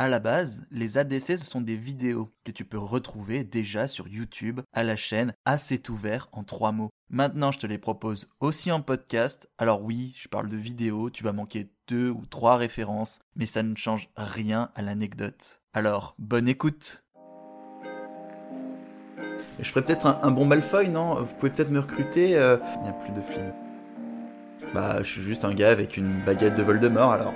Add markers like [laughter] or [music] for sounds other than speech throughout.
À la base, les ADC, ce sont des vidéos que tu peux retrouver déjà sur YouTube à la chaîne Assez ouvert en trois mots. Maintenant, je te les propose aussi en podcast. Alors oui, je parle de vidéos, tu vas manquer deux ou trois références, mais ça ne change rien à l'anecdote. Alors, bonne écoute je ferais peut-être un, bon Malfoy, non? Vous pouvez peut-être me recruter euh, Il n'y a plus de flics. Bah, je suis juste un gars avec une baguette de Voldemort alors.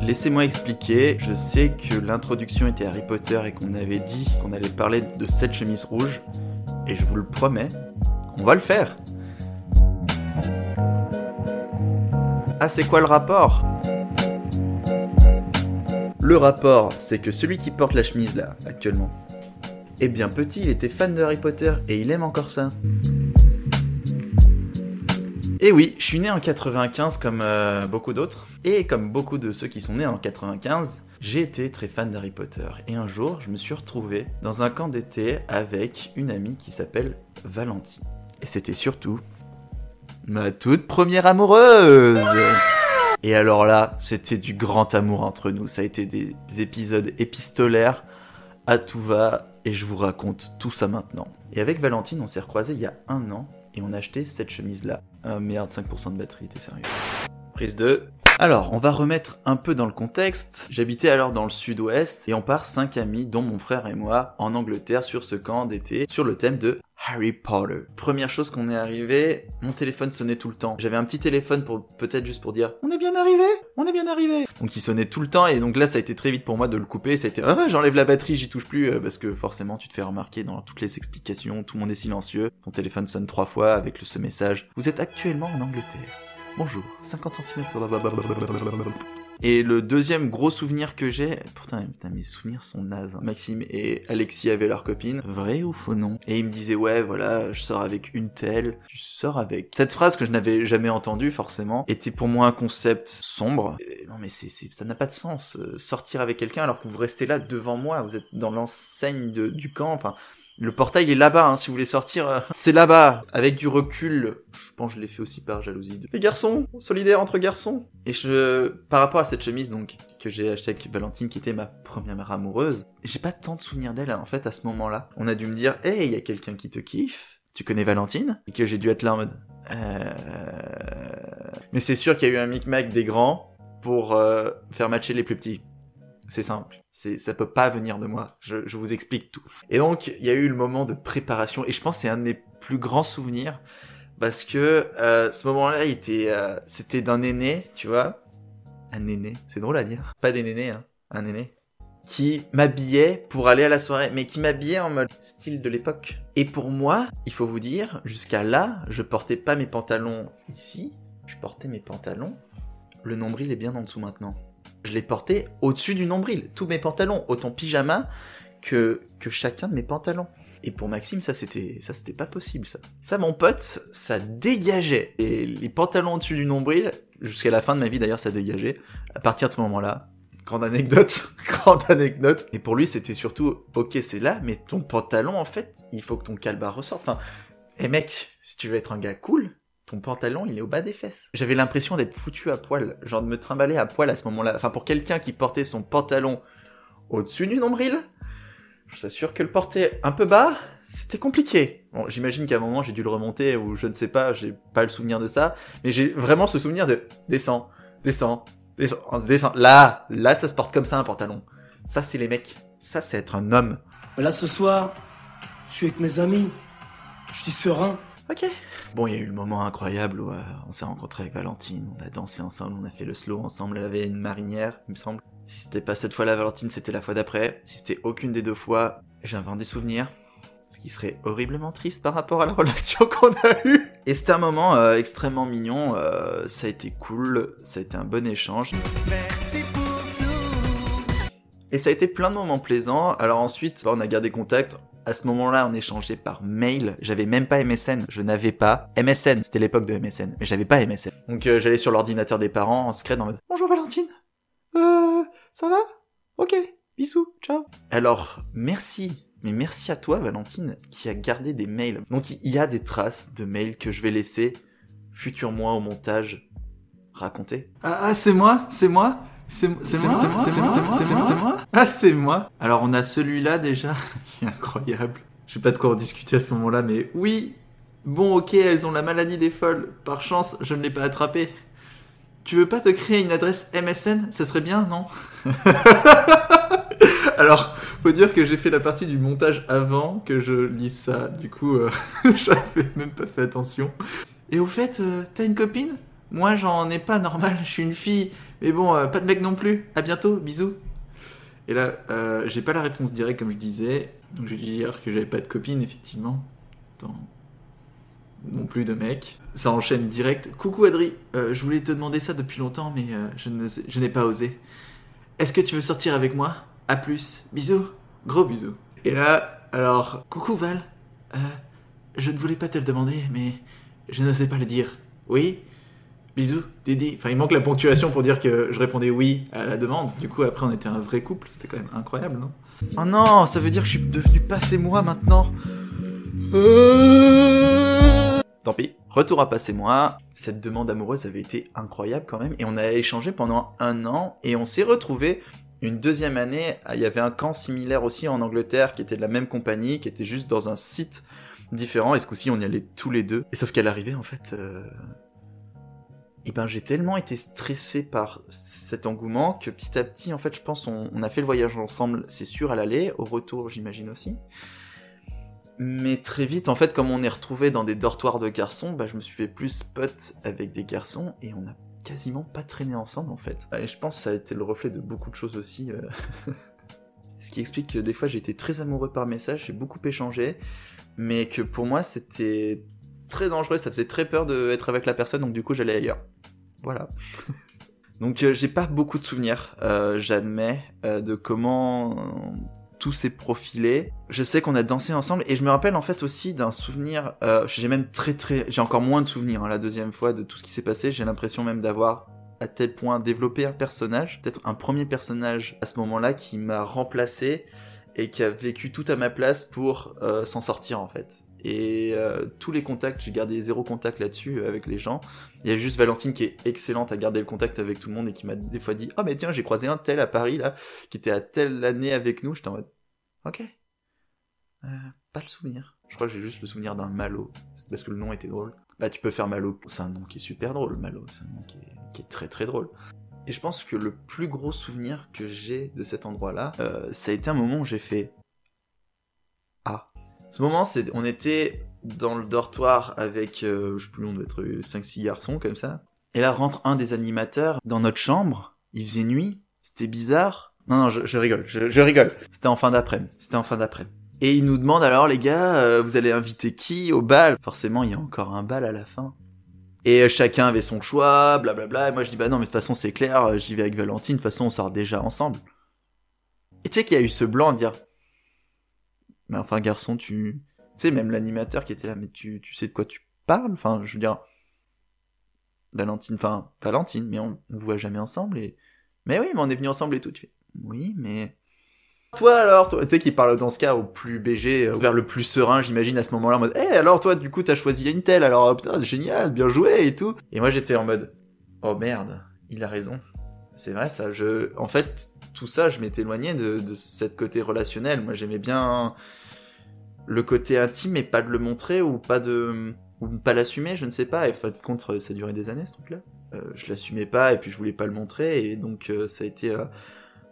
Laissez-moi expliquer, je sais que l'introduction était Harry Potter et qu'on avait dit qu'on allait parler de cette chemise rouge, et je vous le promets, on va le faire. Ah, c'est quoi le rapport? Le rapport, c'est que celui qui porte la chemise là, actuellement, eh bien petit, il était fan de Harry Potter et il aime encore ça. Et oui, je suis né en 95 comme euh, beaucoup d'autres, et comme beaucoup de ceux qui sont nés en 95, j'ai été très fan d'Harry Potter. Et un jour, je me suis retrouvé dans un camp d'été avec une amie qui s'appelle Valentine. Et c'était surtout ma toute première amoureuse. Et alors là, c'était du grand amour entre nous. Ça a été des épisodes épistolaires à tout va, et je vous raconte tout ça maintenant. Et avec Valentine, on s'est recroisé il y a un an et on a acheté cette chemise-là. Ah merde, 5% de batterie, t'es sérieux Prise 2. Alors, on va remettre un peu dans le contexte. J'habitais alors dans le sud-ouest et on part cinq amis, dont mon frère et moi, en Angleterre sur ce camp d'été sur le thème de Harry Potter. Première chose qu'on est arrivé, mon téléphone sonnait tout le temps. J'avais un petit téléphone pour peut-être juste pour dire on est bien arrivé, on est bien arrivé. Donc il sonnait tout le temps et donc là ça a été très vite pour moi de le couper. Ça a été ah j'enlève la batterie, j'y touche plus euh, parce que forcément tu te fais remarquer dans toutes les explications, tout le monde est silencieux. Ton téléphone sonne trois fois avec ce message. Vous êtes actuellement en Angleterre. Bonjour. 50 cm. Et le deuxième gros souvenir que j'ai, pourtant mes souvenirs sont nazes. Hein. Maxime et Alexis avaient leur copine, vrai ou faux nom? Et ils me disaient ouais voilà, je sors avec une telle, tu sors avec. Cette phrase que je n'avais jamais entendue forcément était pour moi un concept sombre. non mais c'est, ça n'a pas de sens. Euh, sortir avec quelqu'un alors que vous restez là devant moi, vous êtes dans l'enseigne du camp. Enfin, le portail est là-bas, hein, si vous voulez sortir. Euh, [laughs] c'est là-bas. Avec du recul, je pense que je l'ai fait aussi par jalousie. Les garçons, solidaires entre garçons. Et je, par rapport à cette chemise, donc, que j'ai acheté avec Valentine, qui était ma première mère amoureuse, j'ai pas tant de souvenirs d'elle, en fait, à ce moment-là. On a dû me dire, hey, il y a quelqu'un qui te kiffe. Tu connais Valentine? Et que j'ai dû être là en mode, euh... Mais c'est sûr qu'il y a eu un micmac des grands pour euh, faire matcher les plus petits. C'est simple. C'est, ça peut pas venir de moi. Je, vous explique tout. Et donc, il y a eu le moment de préparation, et je pense que c'est un des plus grands souvenirs, parce que euh, ce moment-là, était, euh, c'était d'un aîné, tu vois, un aîné, c'est drôle à dire, pas des nénés, hein, un aîné, qui m'habillait pour aller à la soirée, mais qui m'habillait en mode style de l'époque. Et pour moi, il faut vous dire, jusqu'à là, je portais pas mes pantalons ici, je portais mes pantalons. Le nombril est bien en dessous maintenant je les portais au-dessus du nombril. Tous mes pantalons, autant pyjama que, que chacun de mes pantalons. Et pour Maxime, ça c'était ça c'était pas possible ça. Ça mon pote, ça dégageait. Et les pantalons au-dessus du nombril, jusqu'à la fin de ma vie d'ailleurs ça dégageait. À partir de ce moment-là, grande anecdote, [laughs] grande anecdote. Et pour lui c'était surtout, ok c'est là, mais ton pantalon en fait, il faut que ton calbar ressorte. Enfin, et mec, si tu veux être un gars cool, pantalon, il est au bas des fesses. J'avais l'impression d'être foutu à poil, genre de me trimballer à poil à ce moment-là. Enfin, pour quelqu'un qui portait son pantalon au-dessus du nombril, je sûr que le porter un peu bas, c'était compliqué. Bon, j'imagine qu'à un moment, j'ai dû le remonter, ou je ne sais pas, j'ai pas le souvenir de ça, mais j'ai vraiment ce souvenir de descends, descends, descends, descends. Là, là, ça se porte comme ça, un pantalon. Ça, c'est les mecs. Ça, c'est être un homme. Là, ce soir, je suis avec mes amis. Je suis serein. Ok. Bon, il y a eu le moment incroyable où euh, on s'est rencontré avec Valentine, on a dansé ensemble, on a fait le slow ensemble, elle avait une marinière, il me semble. Si c'était pas cette fois la Valentine, c'était la fois d'après. Si c'était aucune des deux fois, un des souvenirs. Ce qui serait horriblement triste par rapport à la [laughs] relation qu'on a eue. Et c'était un moment euh, extrêmement mignon, euh, ça a été cool, ça a été un bon échange. Merci pour tout. Et ça a été plein de moments plaisants. Alors ensuite, on a gardé contact à ce moment-là, on échangeait par mail. J'avais même pas MSN. Je n'avais pas MSN. C'était l'époque de MSN. Mais j'avais pas MSN. Donc euh, j'allais sur l'ordinateur des parents en secret en mode Bonjour Valentine. Euh, ça va? Ok. Bisous. Ciao. Alors, merci. Mais merci à toi Valentine qui a gardé des mails. Donc il y a des traces de mails que je vais laisser futur moi au montage raconter. Ah, ah c'est moi? C'est moi? C'est moi, c'est moi, c'est moi, c'est moi, c'est moi, c'est moi. Ah, c'est moi. Alors on a celui-là déjà, [laughs] qui est incroyable. Je sais pas de quoi en discuter à ce moment-là, mais oui. Bon, ok, elles ont la maladie des folles. Par chance, je ne l'ai pas attrapée. Tu veux pas te créer une adresse MSN Ça serait bien, non? [laughs] Alors, faut dire que j'ai fait la partie du montage avant que je lise ça. Du coup, euh, [laughs] j'avais même pas fait attention. Et au fait, euh, t'as une copine? Moi, j'en ai pas normal. Je suis une fille. Mais bon, euh, pas de mec non plus. À bientôt, bisous. Et là, euh, j'ai pas la réponse directe comme je disais. Donc je vais dire que j'avais pas de copine, effectivement. Non plus de mec. Ça enchaîne direct. Coucou Adri, Euh, je voulais te demander ça depuis longtemps, mais euh, je n'ai pas osé. Est-ce que tu veux sortir avec moi? À plus. Bisous. Gros bisous. Et là, alors, coucou Val. Je ne voulais pas te le demander, mais je n'osais pas le dire. Oui? Bisous, Didi. Enfin, il manque la ponctuation pour dire que je répondais oui à la demande. Du coup, après, on était un vrai couple. C'était quand même incroyable, non? Oh non, ça veut dire que je suis devenu passé moi maintenant. Tant pis. Retour à passer moi. Cette demande amoureuse avait été incroyable quand même. Et on a échangé pendant un an. Et on s'est retrouvés une deuxième année. Il y avait un camp similaire aussi en Angleterre qui était de la même compagnie, qui était juste dans un site différent. Et ce coup-ci, on y allait tous les deux. Et sauf qu'à l'arrivée, en fait. euh, et ben j'ai tellement été stressé par cet engouement que petit à petit, en fait, je pense, on, a fait le voyage ensemble, c'est sûr, à l'aller, au retour, j'imagine aussi. Mais très vite, en fait, comme on est retrouvé dans des dortoirs de garçons, bah, je me suis fait plus pote avec des garçons et on a quasiment pas traîné ensemble, en fait. Et je pense que ça a été le reflet de beaucoup de choses aussi. euh. [laughs] Ce qui explique que des fois, j'ai été très amoureux par message, j'ai beaucoup échangé, mais que pour moi, c'était très dangereux, ça faisait très peur d'être avec la personne, donc du coup, j'allais ailleurs. Voilà. [laughs] donc euh, j'ai pas beaucoup de souvenirs, euh, j'admets, euh, de comment tout s'est profilé. Je sais qu'on a dansé ensemble et je me rappelle en fait aussi d'un souvenir. j'ai même très très, j'ai encore moins de souvenirs hein, la deuxième fois de tout ce qui s'est passé. J'ai l'impression même d'avoir à tel point développé un personnage, peut-être un premier personnage à ce moment-là qui m'a remplacé et qui a vécu tout à ma place pour s'en sortir en fait. Et euh, tous les contacts, j'ai gardé zéro contact là-dessus euh, avec les gens. Il y a juste Valentine qui est excellente à garder le contact avec tout le monde et qui m'a des fois dit Ah, mais tiens, j'ai croisé un tel à Paris là, qui était à telle année avec nous. J'étais en mode Ok. Euh, pas le souvenir. Je crois que j'ai juste le souvenir d'un Malo. Parce que le nom était drôle. Bah, tu peux faire Malo. C'est un nom qui est super drôle, Malo. C'est un nom qui est, très très drôle. Et je pense que le plus gros souvenir que j'ai de cet endroit-là, ça a été un moment où j'ai fait. Ce moment, c'est, on était dans le dortoir avec, euh, je sais plus, on doit être 5-6 garçons comme ça. Et là rentre un des animateurs dans notre chambre. Il faisait nuit. C'était bizarre. Non, non, je, rigole, je, rigole. C'était en fin d'après-midi. C'était en fin d'après-midi. Et il nous demande alors, les gars, euh, vous allez inviter qui au bal? Forcément, il y a encore un bal à la fin. Et euh, chacun avait son choix, blablabla. Et moi, je dis, bah non, mais de toute façon, c'est clair, euh, j'y vais avec Valentine. De toute façon, on sort déjà ensemble. Et tu sais qu'il y a eu ce blanc à dire, mais enfin, garçon, tu... Tu sais, même l'animateur qui était là, mais tu, tu sais de quoi tu parles? Enfin, je veux dire... Valentine, enfin, Valentine, mais on ne voit jamais ensemble et... Mais oui, mais on est venus ensemble et tout. Tu fais, oui, mais... Toi alors, toi, tu sais qui parle dans ce cas au plus BG, euh, vers le plus serein, j'imagine à ce moment-là, en mode, eh alors toi, du coup, t'as choisi une telle, alors oh, putain, génial, bien joué et tout. Et moi, j'étais en mode, oh merde, il a raison. C'est vrai, ça, je, en fait, tout ça, je m'étais éloigné de, de cette côté relationnel. Moi, j'aimais bien le côté intime, mais pas de le montrer ou pas de, ou pas l'assumer, je ne sais pas. Et fin de compte, ça a duré des années ce truc-là. Euh, je l'assumais pas et puis je voulais pas le montrer et donc euh, ça a été euh,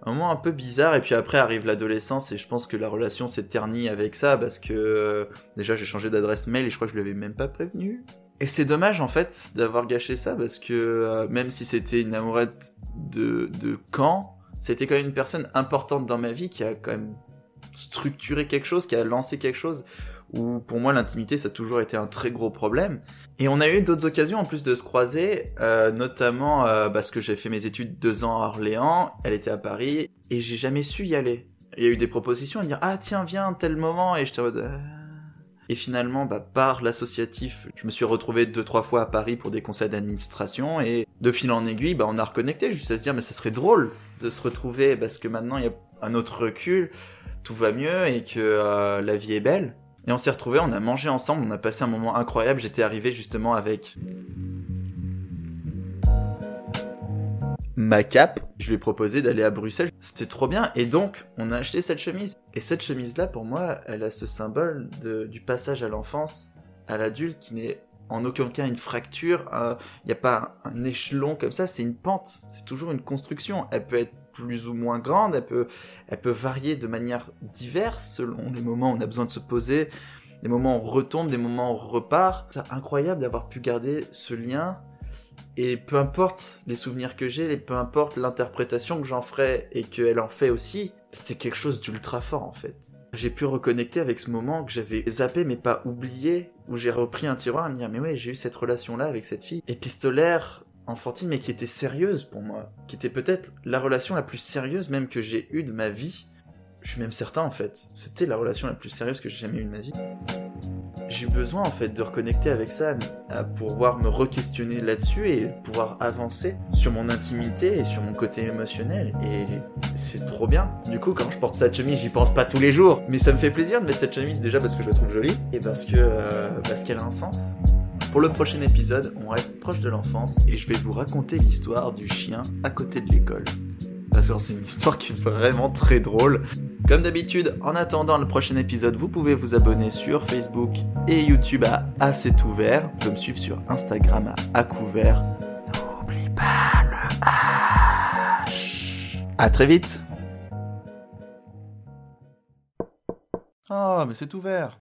un moment un peu bizarre et puis après arrive l'adolescence et je pense que la relation s'est ternie avec ça parce que euh, déjà j'ai changé d'adresse mail et je crois que je lui avais même pas prévenu. Et c'est dommage en fait d'avoir gâché ça parce que euh, même si c'était une amourette de, de camp, c'était quand même une personne importante dans ma vie qui a quand même structuré quelque chose, qui a lancé quelque chose où pour moi l'intimité ça a toujours été un très gros problème. Et on a eu d'autres occasions en plus de se croiser, euh, notamment euh, parce que j'ai fait mes études deux ans à Orléans, elle était à Paris, et j'ai jamais su y aller. Il y a eu des propositions à dire ah tiens viens tel moment et en mode euh, et finalement bah par l'associatif je me suis retrouvé deux trois fois à Paris pour des conseils d'administration et de fil en aiguille bah on a reconnecté juste à se dire mais ça serait drôle de se retrouver parce que maintenant il y a un autre recul tout va mieux et que euh, la vie est belle et on s'est retrouvés on a mangé ensemble on a passé un moment incroyable j'étais arrivé justement avec ma cape. Je lui ai proposé d'aller à Bruxelles. C'était trop bien. Et donc, on a acheté cette chemise. Et cette chemise-là, pour moi, elle a ce symbole du passage à l'enfance, à l'adulte, qui n'est en aucun cas une fracture. Il n'y a pas un, échelon comme ça. C'est une pente. C'est toujours une construction. Elle peut être plus ou moins grande. Elle peut, elle peut varier de manière diverse selon les moments où on a besoin de se poser. Des moments où on retombe, des moments où on repart. C'est incroyable d'avoir pu garder ce lien et peu importe les souvenirs que j'ai, peu importe l'interprétation que j'en ferai et qu'elle en fait aussi, c'est quelque chose d'ultra fort en fait. J'ai pu reconnecter avec ce moment que j'avais zappé mais pas oublié, où j'ai repris un tiroir et me dire mais ouais j'ai eu cette relation là avec cette fille épistolaire, enfantine mais qui était sérieuse pour moi, qui était peut-être la relation la plus sérieuse même que j'ai eue de ma vie. Je suis même certain en fait, c'était la relation la plus sérieuse que j'ai jamais eue de ma vie j'ai besoin en fait de reconnecter avec ça pour pouvoir me re-questionner là-dessus et pouvoir avancer sur mon intimité et sur mon côté émotionnel et c'est trop bien. Du coup quand je porte cette chemise j'y pense pas tous les jours mais ça me fait plaisir de mettre cette chemise déjà parce que je la trouve jolie et parce que euh, parce qu'elle a un sens. Pour le prochain épisode, on reste proche de l'enfance et je vais vous raconter l'histoire du chien à côté de l'école. Parce que c'est une histoire qui est vraiment très drôle. Comme d'habitude, en attendant le prochain épisode, vous pouvez vous abonner sur Facebook et YouTube à A c'est ouvert. Pouvez me suivre sur Instagram à A couvert. N'oublie pas le H. À très vite. Ah, mais c'est ouvert.